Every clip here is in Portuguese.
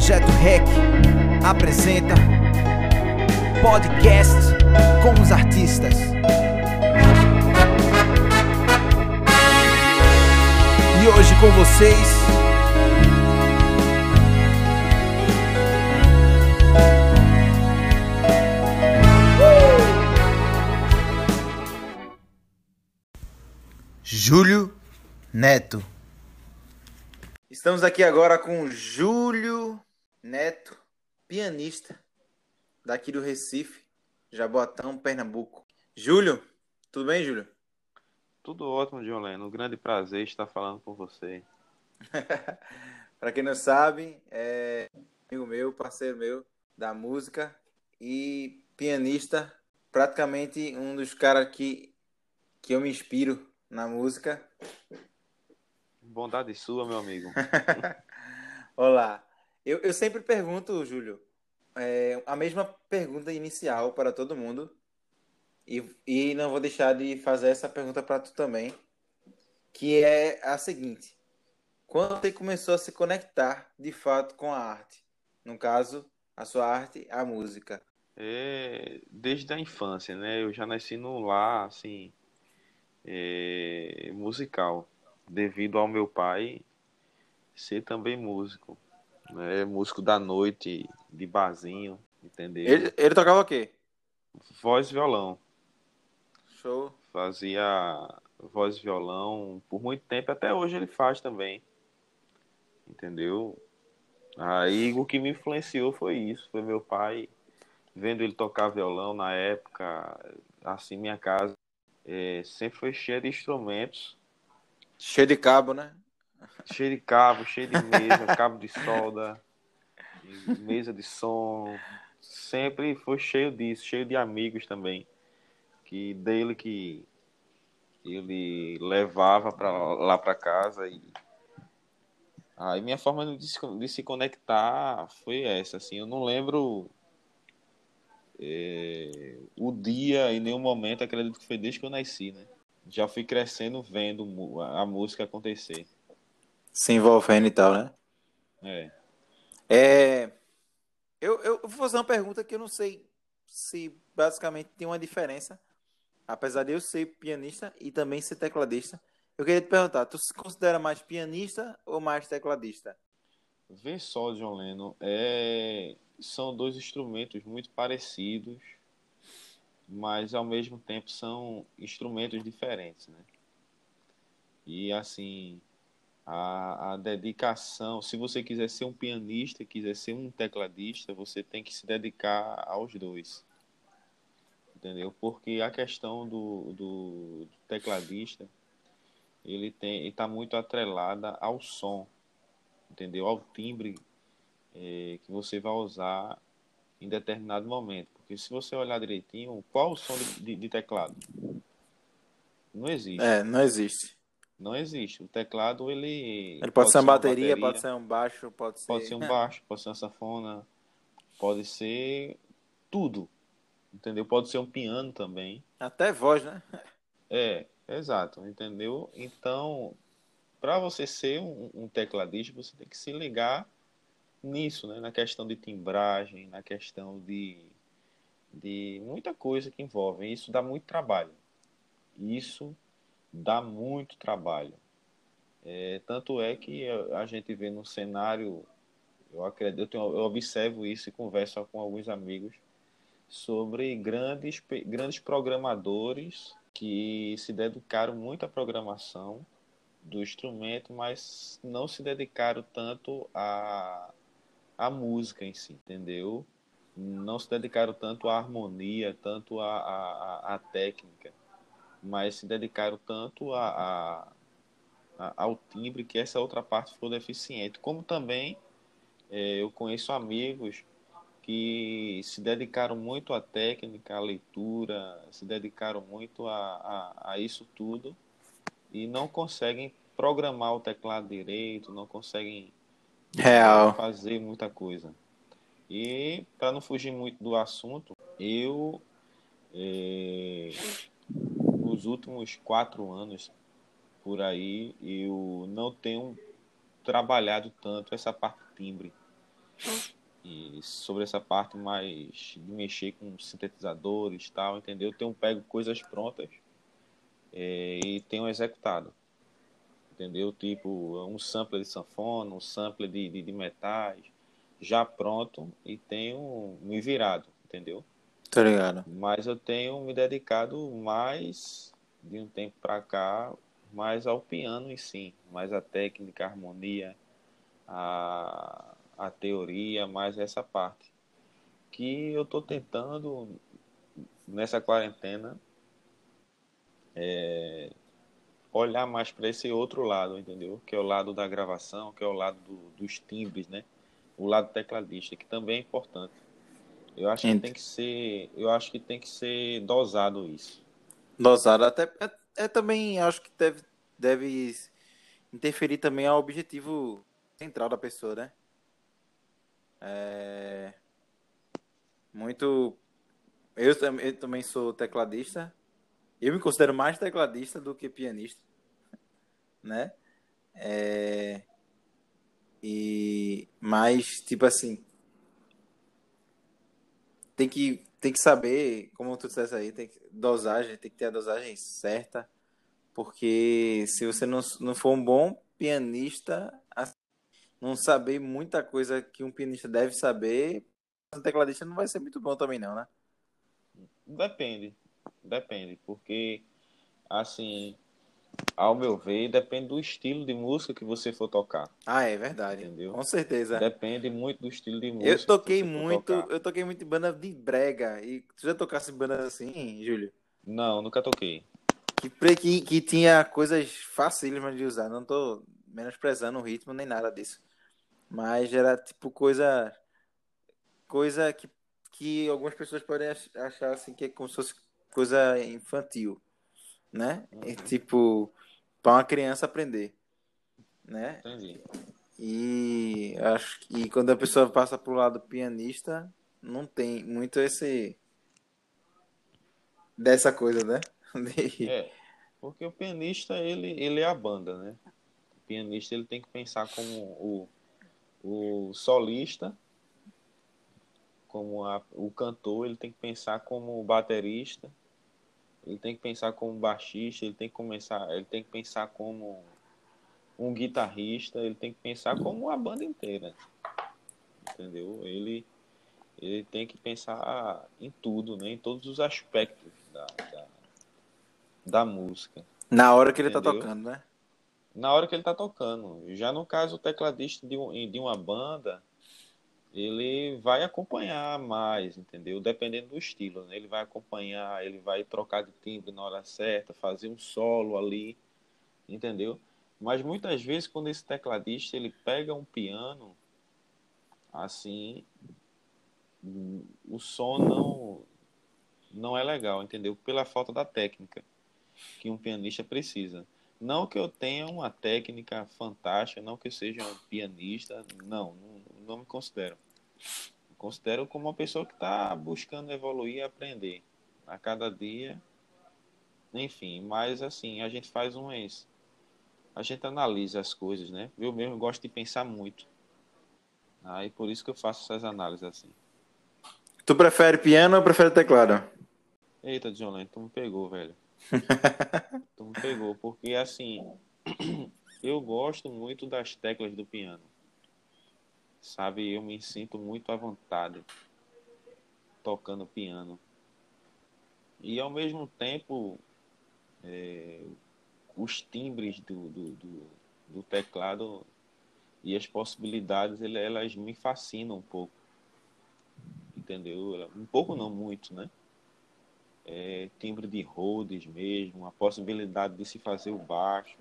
Projeto REC apresenta podcast com os artistas. E hoje com vocês. Júlio Neto. Estamos aqui agora com Júlio Neto, pianista daqui do Recife, Jaboatão, Pernambuco. Júlio, tudo bem, Júlio? Tudo ótimo, Leno. Um grande prazer estar falando com você. Para quem não sabe, é amigo meu, parceiro meu da música e pianista, praticamente um dos caras que, que eu me inspiro na música. Bondade sua, meu amigo. Olá. Eu, eu sempre pergunto, Júlio, é, a mesma pergunta inicial para todo mundo. E, e não vou deixar de fazer essa pergunta para tu também, que é a seguinte: quando você começou a se conectar de fato com a arte? No caso, a sua arte, a música. É, desde a infância, né? Eu já nasci no lar, assim, é, musical, devido ao meu pai ser também músico, né? Músico da noite, de barzinho, entendeu? Ele, ele tocava o quê? Voz e violão. Show. Fazia voz e violão por muito tempo, até hoje ele faz também. Entendeu? Aí o que me influenciou foi isso, foi meu pai vendo ele tocar violão na época, assim minha casa é, sempre foi cheia de instrumentos. Cheio de cabo, né? Cheio de cabo, cheio de mesa, cabo de solda, mesa de som. Sempre foi cheio disso, cheio de amigos também. Que dele que ele levava para lá para casa e aí minha forma de se, de se conectar foi essa assim eu não lembro é, o dia em nenhum momento, acredito que foi desde que eu nasci, né? Já fui crescendo vendo a música acontecer. Se envolvendo e tal, né? É. É. Eu, eu vou fazer uma pergunta que eu não sei se basicamente tem uma diferença. Apesar de eu ser pianista e também ser tecladista. Eu queria te perguntar, tu se considera mais pianista ou mais tecladista? Vê só, John Lennon, é são dois instrumentos muito parecidos, mas ao mesmo tempo são instrumentos diferentes, né? E assim, a, a dedicação, se você quiser ser um pianista, quiser ser um tecladista, você tem que se dedicar aos dois. Entendeu? Porque a questão do, do, tecladista, ele tem está muito atrelada ao som, entendeu? Ao timbre é, que você vai usar em determinado momento. Porque se você olhar direitinho, qual o som de, de, de teclado? Não existe. É, não existe. Não existe. O teclado, ele. Ele pode, pode ser, uma, bateria, bateria, pode ser um baixo, pode ser. Pode ser um baixo, pode ser uma sanfona, pode ser tudo. Entendeu? Pode ser um piano também. Até voz, né? É, exato. Entendeu? Então, para você ser um, um tecladista, você tem que se ligar nisso, né? na questão de timbragem, na questão de, de muita coisa que envolve. Isso dá muito trabalho. Isso dá muito trabalho. É, tanto é que a gente vê no cenário, eu acredito, eu, observo isso e converso com alguns amigos sobre grandes, grandes programadores que se dedicaram muito à programação do instrumento, mas não se dedicaram tanto a, a música em si, entendeu? Não se dedicaram tanto à harmonia, tanto à, à, à técnica, mas se dedicaram tanto a, a, ao timbre, que essa outra parte ficou deficiente. Como também é, eu conheço amigos que se dedicaram muito à técnica, à leitura, se dedicaram muito a, a, a isso tudo e não conseguem programar o teclado direito, não conseguem Real. fazer muita coisa. E para não fugir muito do assunto, eu é, nos últimos quatro anos por aí eu não tenho trabalhado tanto essa parte timbre. E sobre essa parte mais de mexer com sintetizadores e tal, entendeu? Eu tenho pego coisas prontas é, e tenho executado. Entendeu? Tipo, um sampler de sanfona, um sampler de, de, de metais, já pronto e tenho me virado, entendeu? Tá ligado. Mas eu tenho me dedicado mais de um tempo para cá, mais ao piano em si, mais a técnica, a harmonia, a, a teoria, mais essa parte. Que eu estou tentando, nessa quarentena, é, olhar mais para esse outro lado, entendeu? Que é o lado da gravação, que é o lado do, dos timbres, né? O lado tecladista, que também é importante. Eu acho que tem que ser, eu acho que tem que ser dosado isso. Dosado até é, é também acho que deve deve interferir também ao objetivo central da pessoa, né? É... Muito. Eu, eu também sou tecladista. Eu me considero mais tecladista do que pianista, né? É... E mais tipo assim, tem que tem que saber, como tu disseste aí, tem que, dosagem, tem que ter a dosagem certa, porque se você não, não for um bom pianista, não saber muita coisa que um pianista deve saber, um tecladista não vai ser muito bom também não, né? Depende, depende, porque assim, ao meu ver, depende do estilo de música que você for tocar. Ah, é verdade. Entendeu? Com certeza. Depende muito do estilo de música. Eu toquei muito, eu toquei muito em banda de brega. E tu já tocasse bandas assim, Júlio? Não, nunca toquei. Que, que, que tinha coisas fáceis de usar. Não tô menosprezando o ritmo nem nada disso. Mas era tipo coisa. Coisa que, que algumas pessoas podem achar assim que é como se fosse coisa infantil. Né? E, tipo, para uma criança aprender. Né? Entendi. E acho que quando a pessoa passa pro lado pianista, não tem muito esse dessa coisa, né? De... É, porque o pianista ele, ele é a banda, né? O pianista ele tem que pensar como o o solista, como a, o cantor, ele tem que pensar como baterista, ele tem que pensar como baixista, ele tem que começar, ele tem que pensar como um guitarrista, ele tem que pensar como a banda inteira. Entendeu? Ele ele tem que pensar em tudo, né? em todos os aspectos da, da, da música. Na hora que ele está tocando, né? na hora que ele está tocando. Já no caso, o tecladista de, um, de uma banda, ele vai acompanhar mais, entendeu? Dependendo do estilo, né? Ele vai acompanhar, ele vai trocar de timbre na hora certa, fazer um solo ali, entendeu? Mas muitas vezes, quando esse tecladista ele pega um piano, assim, o som não, não é legal, entendeu? Pela falta da técnica que um pianista precisa. Não que eu tenha uma técnica fantástica, não que eu seja um pianista, não, não, não me considero. Me considero como uma pessoa que está buscando evoluir e aprender a cada dia. Enfim, mas assim, a gente faz umas. A gente analisa as coisas, né? Eu mesmo gosto de pensar muito. Aí ah, por isso que eu faço essas análises assim. Tu prefere piano ou prefere teclado? Eita, John tu me pegou, velho. tu me pegou, porque assim, eu gosto muito das teclas do piano. Sabe, eu me sinto muito à vontade tocando piano. E ao mesmo tempo, é, os timbres do, do, do, do, teclado e as possibilidades, elas me fascinam um pouco. Entendeu? Um pouco não muito, né? é, timbre de Rhodes mesmo, a possibilidade de se fazer o baixo,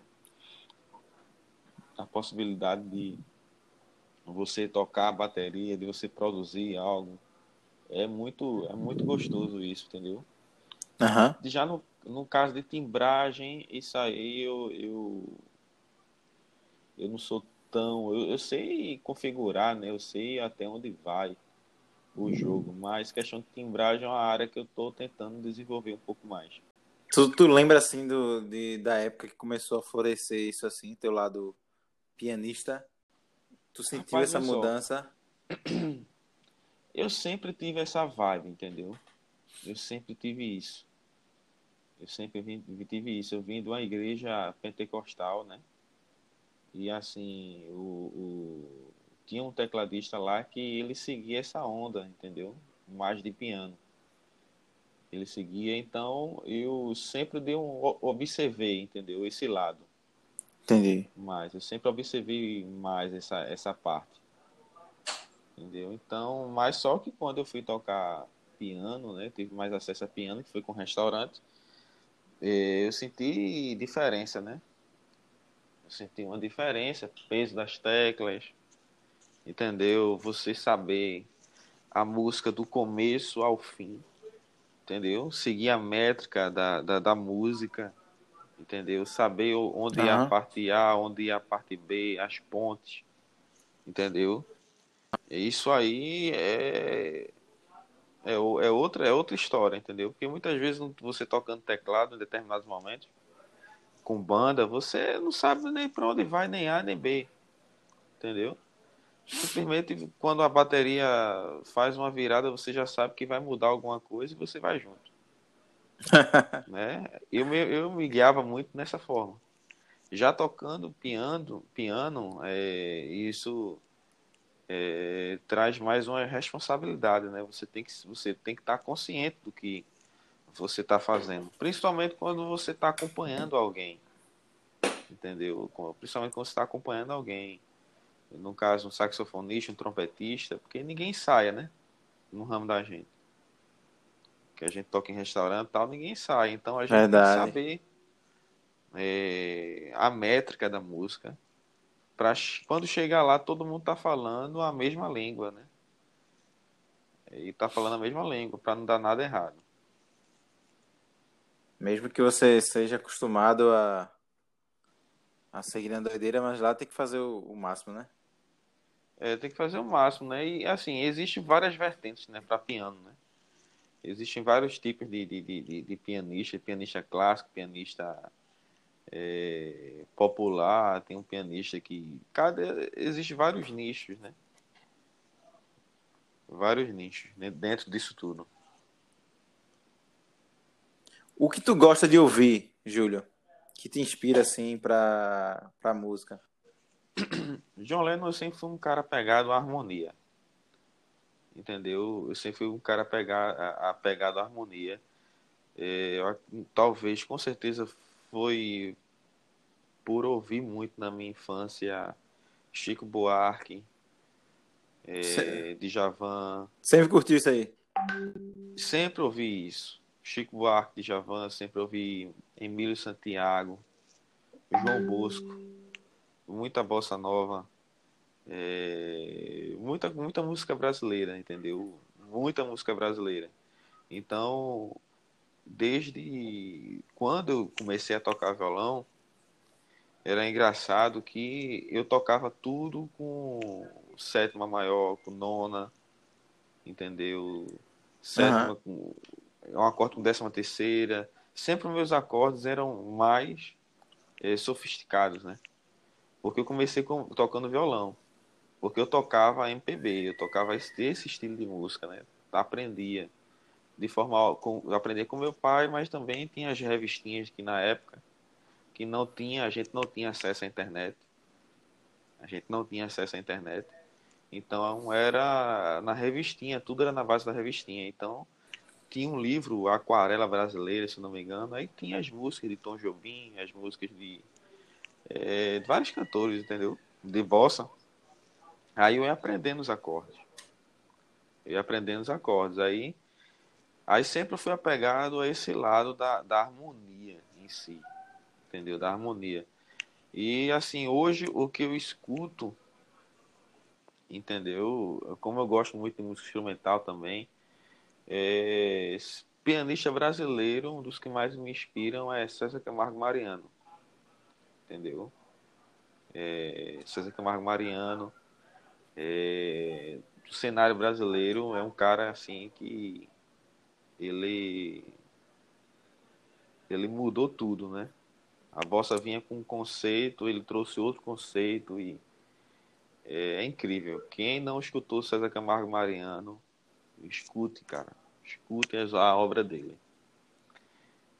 a possibilidade de você tocar a bateria, de você produzir algo. É muito, é muito gostoso isso, entendeu? Uhum. Já no, no caso de timbragem, isso aí eu, eu, eu não sou tão. Eu, eu sei configurar, né? Eu sei até onde vai o jogo, mas questão de timbragem é uma área que eu estou tentando desenvolver um pouco mais. Tu, tu lembra assim do, de, da época que começou a florescer isso assim, teu lado pianista? Tu sentiu Rapaz, essa mudança? Eu sempre tive essa vibe, entendeu? Eu sempre tive isso. Eu sempre vim, tive isso. Eu vim de uma igreja pentecostal, né? E assim, o, o, tinha um tecladista lá que ele seguia essa onda, entendeu? Mais de piano. Ele seguia, então eu sempre dei um observei, entendeu? Esse lado. Entendi. Mas eu sempre observei mais essa, essa parte. Entendeu? Então, mas só que quando eu fui tocar piano, né? Tive mais acesso a piano, que foi com restaurante. Eh, eu senti diferença, né? Eu senti uma diferença, peso das teclas, entendeu? Você saber a música do começo ao fim, entendeu? Seguir a métrica da, da, da música, entendeu? Saber onde uhum. ia a parte A, onde ia a parte B, as pontes, entendeu? Isso aí é, é, é, outra, é outra história, entendeu? Porque muitas vezes você tocando teclado em determinados momentos, com banda, você não sabe nem para onde vai, nem A nem B, entendeu? Simplesmente quando a bateria faz uma virada, você já sabe que vai mudar alguma coisa e você vai junto. Né? eu, me, eu me guiava muito nessa forma. Já tocando piano, piano é, isso é, traz mais uma responsabilidade, né? Você tem que você tem que estar consciente do que você está fazendo, principalmente quando você está acompanhando alguém, entendeu? Principalmente quando você está acompanhando alguém no caso um saxofonista, um trompetista, porque ninguém saia, né? No ramo da gente. Que a gente toca em restaurante e tal, ninguém sai. Então a gente Verdade. tem que saber é, a métrica da música. Pra, quando chegar lá, todo mundo tá falando a mesma língua, né? E tá falando a mesma língua, para não dar nada errado. Mesmo que você seja acostumado a, a seguir na doideira, mas lá tem que fazer o, o máximo, né? É, tem que fazer o máximo, né? E assim, existem várias vertentes, né, para piano, né? Existem vários tipos de, de, de, de pianista, pianista clássico, pianista é, popular, tem um pianista que. Cada. Existem vários nichos, né? Vários nichos né? dentro disso tudo. O que tu gosta de ouvir, Júlio? Que te inspira assim para para música? John Lennon sempre foi um cara pegado à harmonia. Entendeu? Eu sempre fui um cara pegado, apegado à harmonia. É, talvez, com certeza, foi por ouvir muito na minha infância Chico Buarque, é, Djavan. Sempre curtiu isso aí? Sempre ouvi isso. Chico Buarque, Djavan, sempre ouvi Emílio Santiago, João Bosco muita bossa nova, é, muita, muita música brasileira, entendeu? Muita música brasileira. Então, desde quando eu comecei a tocar violão, era engraçado que eu tocava tudo com sétima maior, com nona, entendeu? Sétima uhum. com um acorde com décima terceira. Sempre meus acordes eram mais é, sofisticados, né? Porque eu comecei com, tocando violão. Porque eu tocava MPB, eu tocava esse, esse estilo de música, né? Aprendia de forma com, aprendia com meu pai, mas também tinha as revistinhas que na época que não tinha, a gente não tinha acesso à internet. A gente não tinha acesso à internet. Então era na revistinha, tudo era na base da revistinha. Então tinha um livro, Aquarela Brasileira, se não me engano, aí tinha as músicas de Tom Jobim, as músicas de é, vários cantores, entendeu? De bossa. Aí eu ia aprendendo os acordes. Eu ia aprendendo os acordes. Aí, aí sempre fui apegado a esse lado da, da harmonia em si. Entendeu? Da harmonia. E assim, hoje o que eu escuto, entendeu? Como eu gosto muito de música instrumental também, é, pianista brasileiro, um dos que mais me inspiram é César Camargo Mariano entendeu? É, César Camargo Mariano, é, do cenário brasileiro, é um cara assim que ele ele mudou tudo, né? A bossa vinha com um conceito, ele trouxe outro conceito e é, é incrível. Quem não escutou César Camargo Mariano, escute, cara. Escute a obra dele.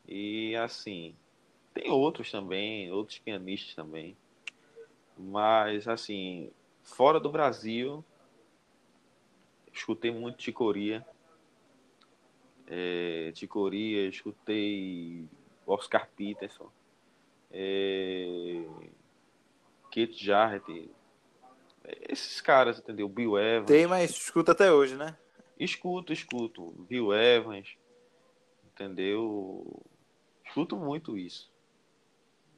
E assim, tem outros também, outros pianistas também. Mas assim, fora do Brasil, escutei muito Ticoria. É, Ticoria, escutei Oscar Peterson, é, Kate Jarrett, esses caras, entendeu? Bill Evans. Tem, mas escuta até hoje, né? Escuto, escuto. Bill Evans, entendeu? Escuto muito isso.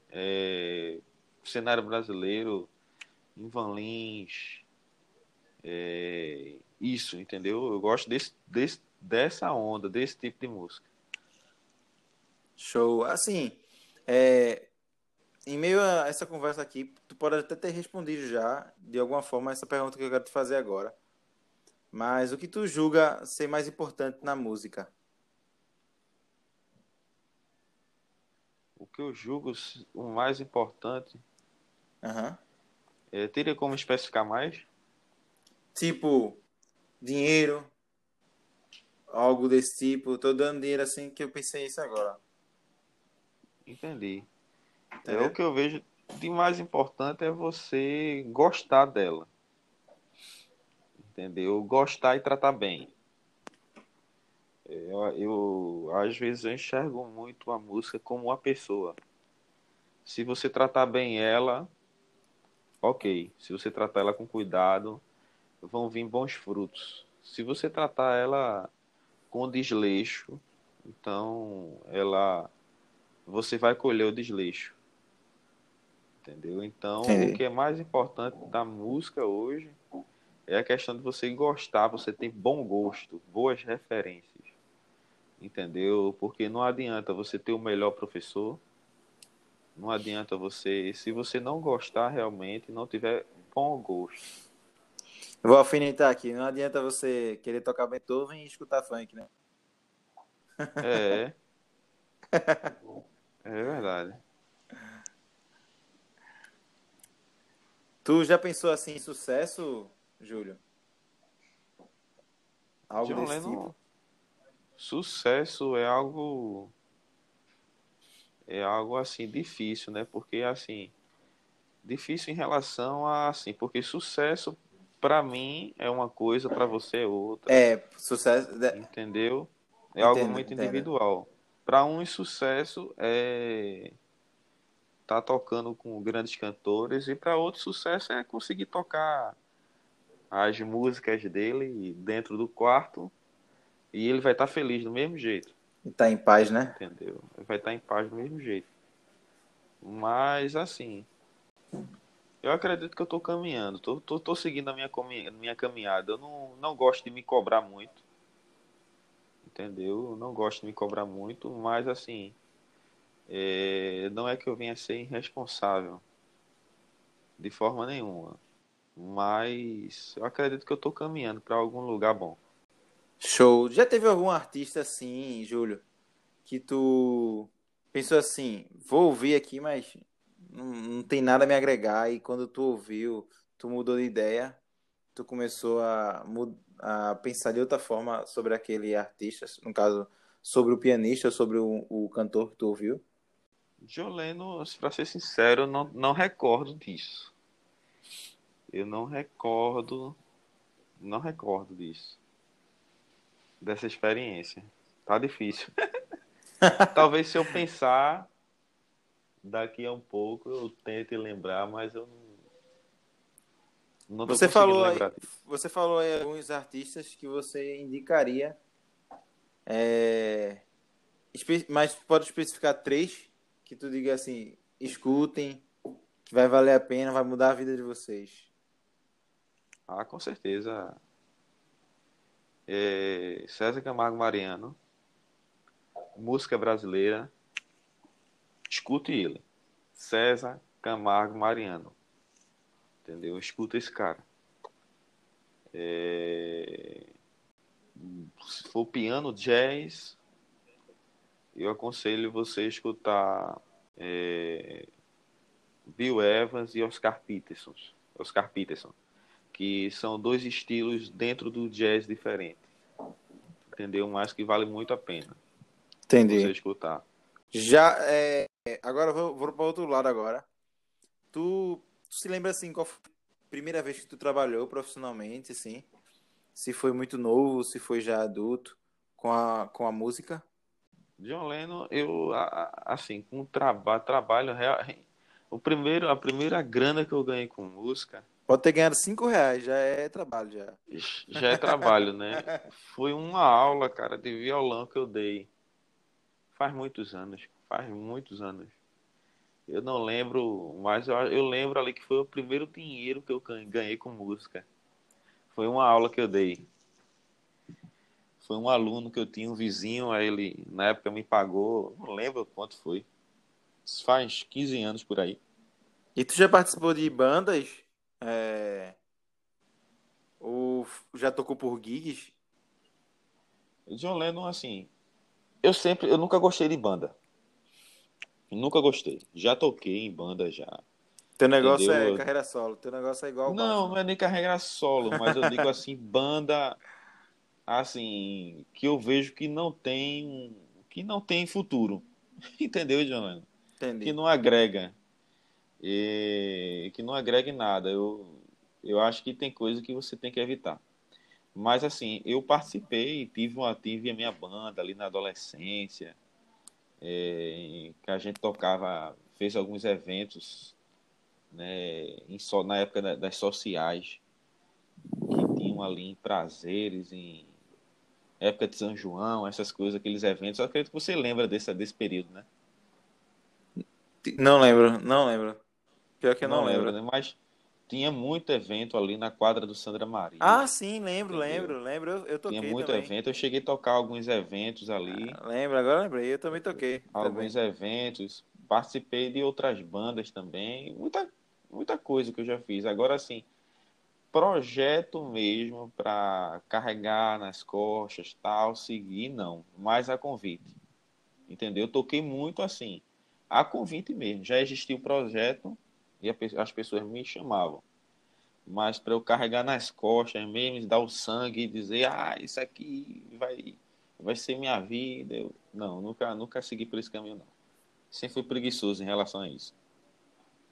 É, cenário brasileiro, Ivan Lins, é, isso, entendeu? Eu gosto desse, desse, dessa onda, desse tipo de música. Show. Assim, é, em meio a essa conversa aqui, tu pode até ter respondido já, de alguma forma, essa pergunta que eu quero te fazer agora. Mas o que tu julga ser mais importante na música? O que eu julgo o mais importante. Uhum. É, teria como especificar mais? Tipo, dinheiro, algo desse tipo. Tô dando dinheiro assim que eu pensei isso agora. Entendi. É, o que eu vejo de mais importante é você gostar dela. Entendeu? Gostar e tratar bem. Eu, eu, às vezes eu enxergo muito a música como uma pessoa. Se você tratar bem ela, ok. Se você tratar ela com cuidado, vão vir bons frutos. Se você tratar ela com desleixo, então ela você vai colher o desleixo. Entendeu? Então, o que é mais importante da música hoje é a questão de você gostar, você ter bom gosto, boas referências. Entendeu? Porque não adianta você ter o melhor professor, não adianta você, se você não gostar realmente, não tiver bom gosto. vou alfinetar aqui, não adianta você querer tocar Beethoven e escutar funk, né? É. É verdade. Tu já pensou assim em sucesso, Júlio? Algo John desse Lennon, tipo? Sucesso é algo é algo assim difícil, né? Porque assim, difícil em relação a assim, porque sucesso para mim é uma coisa, para você é outra. É, sucesso, entendeu? É entendo, algo muito individual. Para um sucesso é tá tocando com grandes cantores e para outro sucesso é conseguir tocar as músicas dele dentro do quarto e ele vai estar tá feliz do mesmo jeito. E tá em paz, né? Entendeu? Vai estar tá em paz do mesmo jeito. Mas assim, eu acredito que eu tô caminhando, tô, tô, tô seguindo a minha, minha caminhada. Eu não, não gosto de me cobrar muito. Entendeu? Eu não gosto de me cobrar muito, mas assim, é, não é que eu venha ser irresponsável de forma nenhuma, mas eu acredito que eu estou caminhando para algum lugar bom. Show. Já teve algum artista assim, Júlio, que tu pensou assim, vou ouvir aqui, mas não, não tem nada a me agregar e quando tu ouviu, tu mudou de ideia, tu começou a, a pensar de outra forma sobre aquele artista, no caso, sobre o pianista, sobre o, o cantor que tu ouviu? Joleno, para ser sincero, não, não recordo disso. Eu não recordo, não recordo disso. Dessa experiência. Tá difícil. Talvez se eu pensar daqui a um pouco eu tente lembrar, mas eu não, não você falou aí, Você falou aí alguns artistas que você indicaria, é, mas pode especificar três que tu diga assim, escutem, que vai valer a pena, vai mudar a vida de vocês? Ah, com certeza. É César Camargo Mariano, música brasileira, escute ele. César Camargo Mariano. Entendeu? Escuta esse cara. É... Se for piano, jazz, eu aconselho você a escutar é, Bill Evans e Oscar Peterson. Oscar Peterson. Que são dois estilos dentro do jazz diferente. Entendeu? Mas que vale muito a pena. Entendi. Você escutar. Já, é, agora vou, vou para outro lado agora. Tu, tu, se lembra assim qual foi a primeira vez que tu trabalhou profissionalmente, assim? Se foi muito novo, se foi já adulto com a, com a música? John Lennon, eu assim, com o traba trabalho real, o primeiro, a primeira grana que eu ganhei com música Pode ter ganhado cinco reais, já é trabalho já. Já é trabalho, né? Foi uma aula, cara, de violão que eu dei. Faz muitos anos, faz muitos anos. Eu não lembro, mas eu, eu lembro ali que foi o primeiro dinheiro que eu ganhei com música. Foi uma aula que eu dei. Foi um aluno que eu tinha, um vizinho, aí ele na época me pagou, não lembro quanto foi. Faz 15 anos por aí. E tu já participou de bandas? É... Ou já tocou por gigs? John Lennon, assim, eu sempre, eu nunca gostei de banda. Nunca gostei. Já toquei em banda já. Teu negócio Entendeu? é carreira solo. Teu negócio é igual. Não, não é nem carreira solo, mas eu digo assim, banda assim, que eu vejo que não tem que não tem futuro. Entendeu, John Lennon? Entendi. Que não agrega e que não agregue nada. Eu, eu acho que tem coisa que você tem que evitar. Mas assim, eu participei, tive, uma, tive a minha banda ali na adolescência, é, que a gente tocava, fez alguns eventos né, em, na época das sociais, que tinham ali em prazeres, em época de São João, essas coisas, aqueles eventos. Eu acredito que você lembra desse, desse período, né? Não lembro, não lembro. Pior que eu não, não lembro. lembro. Né? Mas tinha muito evento ali na quadra do Sandra Maria. Ah, sim, lembro, entendeu? lembro, lembro. Eu, eu toquei Tinha muito também. evento. Eu cheguei a tocar alguns eventos ali. Ah, lembro, agora lembrei. Eu também toquei. Alguns também. eventos. Participei de outras bandas também. Muita, muita coisa que eu já fiz. Agora, assim, projeto mesmo para carregar nas costas, tal, seguir, não. Mas a convite. Entendeu? Eu toquei muito assim. A convite mesmo. Já existia o projeto e as pessoas me chamavam. Mas para eu carregar nas costas mesmo, dar o sangue e dizer, ah, isso aqui vai, vai ser minha vida. Eu, não, nunca, nunca segui por esse caminho, não. Sempre fui preguiçoso em relação a isso.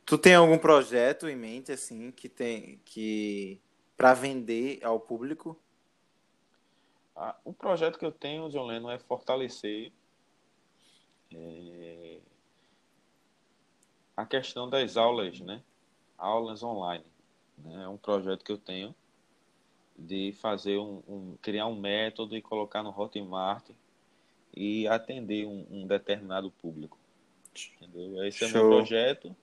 Tu tem algum projeto em mente, assim, que tem que para vender ao público? Ah, o projeto que eu tenho, John Lennon, é fortalecer é, a questão das aulas, né? Aulas online. Né? É um projeto que eu tenho de fazer um, um criar um método e colocar no Hotmart e atender um, um determinado público. Entendeu? Esse Show. é o meu projeto.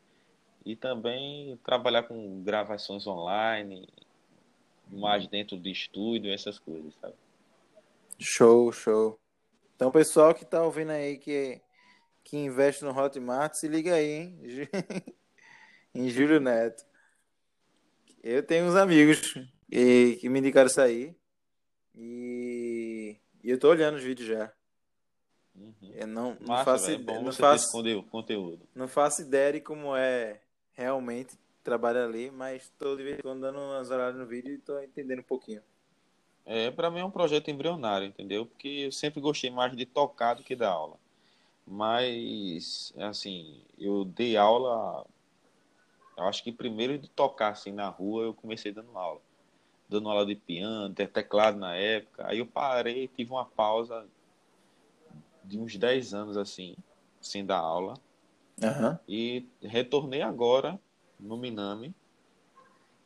E também trabalhar com gravações online, mais dentro do estúdio, essas coisas, sabe? Show, show. Então, pessoal que tá ouvindo aí que que investe no Hotmart, se liga aí, hein? em Júlio Neto. Eu tenho uns amigos que, que me indicaram isso aí. E, e eu tô olhando os vídeos já. Uhum. Eu não, não faço é bom não faço, conteúdo. Não faço ideia de como é realmente trabalhar ali, mas tô de vez em quando dando umas olhadas no vídeo e tô entendendo um pouquinho. É, para mim é um projeto embrionário, entendeu? Porque eu sempre gostei mais de tocar do que da aula. Mas, assim, eu dei aula. Eu acho que primeiro de tocar assim na rua, eu comecei dando aula. Dando aula de piano, de teclado na época. Aí eu parei, tive uma pausa de uns 10 anos assim, sem dar aula. Uhum. E retornei agora no Minami.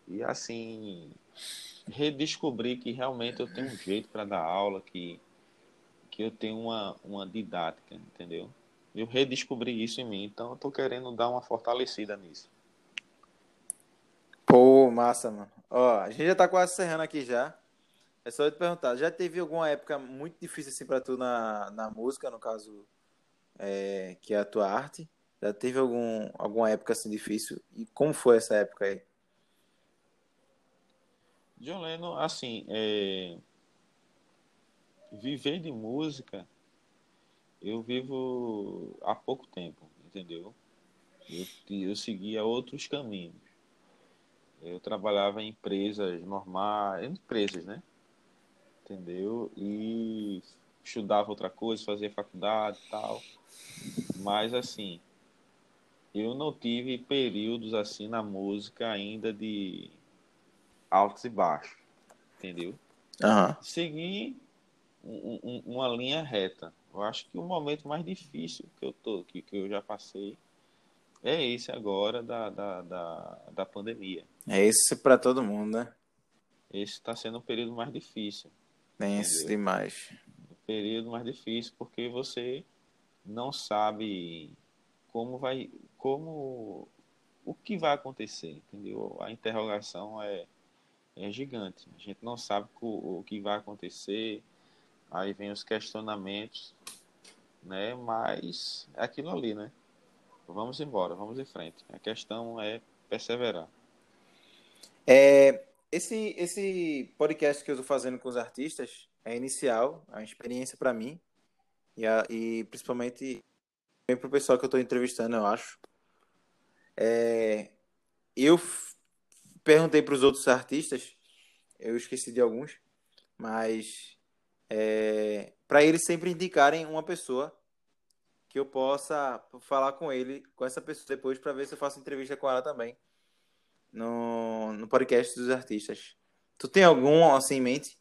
E assim, redescobri que realmente eu tenho um jeito para dar aula, que que eu tenho uma, uma didática, entendeu? Eu redescobri isso em mim, então eu tô querendo dar uma fortalecida nisso. Pô, massa, mano. Ó, a gente já tá quase encerrando aqui já. É só eu te perguntar, já teve alguma época muito difícil assim pra tu na, na música, no caso, é, que é a tua arte? Já teve algum, alguma época assim difícil? E como foi essa época aí? John Lennon, assim, é viver de música, eu vivo há pouco tempo, entendeu? Eu, eu seguia outros caminhos. Eu trabalhava em empresas normais, empresas, né? Entendeu? E estudava outra coisa, fazia faculdade e tal. Mas assim, eu não tive períodos assim na música ainda de altos e baixos, entendeu? Uhum. Segui um, um, uma linha reta. Eu acho que o momento mais difícil que eu tô, que, que eu já passei, é esse agora da, da, da, da pandemia. É esse para todo mundo, né? Esse está sendo um período mais difícil. Tenso demais. Um período mais difícil porque você não sabe como vai, como o que vai acontecer, entendeu? A interrogação é, é gigante. A gente não sabe o, o que vai acontecer. Aí vem os questionamentos, né? Mas é aquilo ali, né? Vamos embora, vamos em frente. A questão é perseverar. É, esse, esse podcast que eu estou fazendo com os artistas é inicial, é uma experiência para mim e, a, e principalmente para o pessoal que eu estou entrevistando, eu acho. É, eu perguntei para os outros artistas, eu esqueci de alguns, mas é, para eles sempre indicarem uma pessoa que eu possa falar com ele, com essa pessoa depois, para ver se eu faço entrevista com ela também no, no podcast dos artistas. Tu tem algum assim em mente?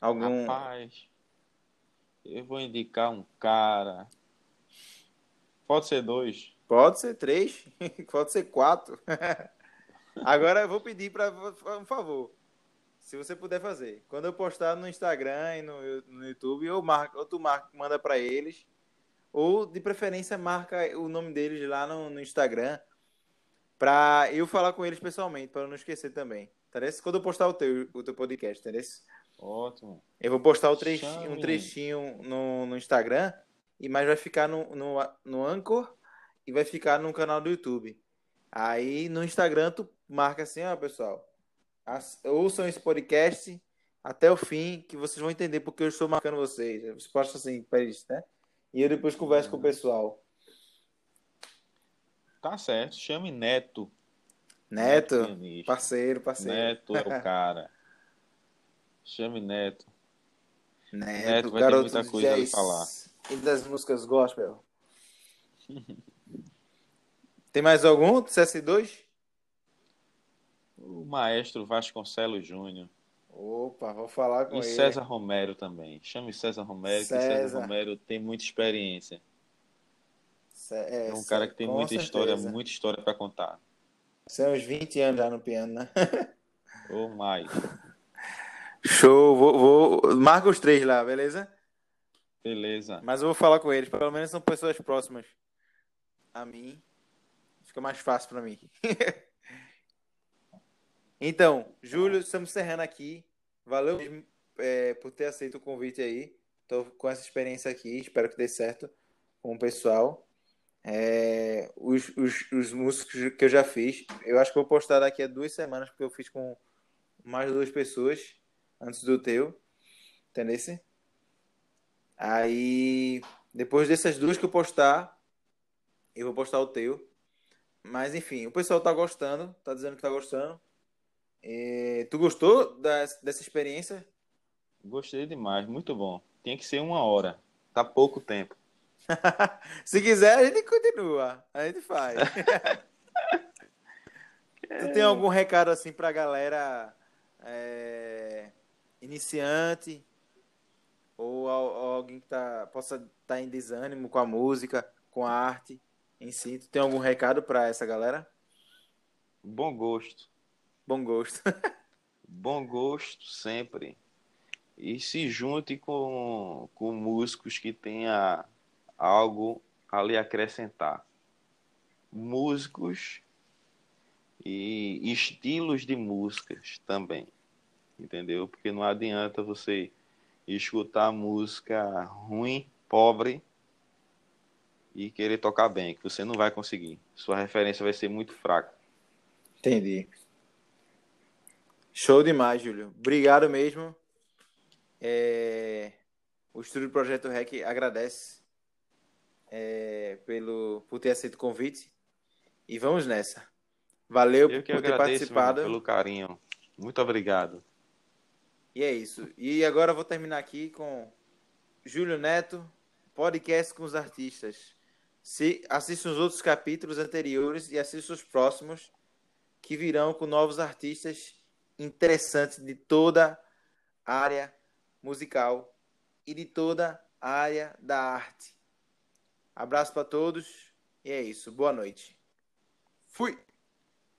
Algum. Rapaz, eu vou indicar um cara. Pode ser dois. Pode ser três. Pode ser quatro. Agora eu vou pedir para um favor. Se você puder fazer. Quando eu postar no Instagram e no, no YouTube, ou, marca, ou tu marca, manda para eles ou, de preferência, marca o nome deles lá no, no Instagram para eu falar com eles pessoalmente, para não esquecer também. Entendeu? Quando eu postar o teu, o teu podcast, entendeu? Ótimo. Eu vou postar trechinho, um trechinho no, no Instagram, e mais vai ficar no, no, no Anchor e vai ficar no canal do YouTube. Aí no Instagram tu marca assim, ó, pessoal, ouçam esse podcast até o fim, que vocês vão entender porque eu estou marcando vocês. Você posta assim para isso, né? E eu depois converso com o pessoal. Tá certo. Chame Neto. Neto? Neto parceiro, parceiro. Neto é o cara. Chame Neto. Neto, Neto vai ter muita coisa a falar. E das músicas gospel. Tem mais algum do CS2? O maestro Vasconcelos Júnior. Opa, vou falar com e ele. E César Romero também. Chame César Romero, César. que César Romero tem muita experiência. É, é um cara que tem muita certeza. história, muita história para contar. São uns 20 anos já no piano, né? Ou mais. Show, vou, vou... Marca os três lá, beleza? Beleza. Mas eu vou falar com eles, pelo menos são pessoas próximas a mim. Fica mais fácil para mim. então, Júlio, estamos encerrando aqui. Valeu é, por ter aceito o convite aí. Tô com essa experiência aqui, espero que dê certo com o pessoal. É, os, os, os músicos que eu já fiz, eu acho que vou postar daqui a duas semanas, porque eu fiz com mais duas pessoas antes do teu. Entendeu? Aí, depois dessas duas que eu postar, eu vou postar o teu. Mas enfim, o pessoal tá gostando, tá dizendo que tá gostando. E, tu gostou da, dessa experiência? Gostei demais, muito bom. Tinha que ser uma hora, tá pouco tempo. Se quiser, a gente continua, a gente faz. tu tem algum recado assim pra galera é, iniciante ou, ou, alguém que tá, possa estar tá em desânimo com a música, com a arte em si? Tu tem algum recado para essa galera? Bom gosto. Bom gosto. Bom gosto sempre. E se junte com, com músicos que tenha algo a lhe acrescentar. Músicos e estilos de músicas também. Entendeu? Porque não adianta você escutar música ruim, pobre e querer tocar bem, que você não vai conseguir. Sua referência vai ser muito fraca. Entendi. Show demais, Júlio. Obrigado mesmo. É... O Estúdio Projeto REC agradece é... pelo... por ter aceito o convite. E vamos nessa. Valeu por ter agradeço irmão, participado. pelo carinho. Muito obrigado. E é isso. E agora eu vou terminar aqui com Júlio Neto, podcast com os artistas. Se assista os outros capítulos anteriores e assista os próximos que virão com novos artistas interessantes de toda a área musical e de toda a área da arte. Abraço para todos e é isso. Boa noite. Fui.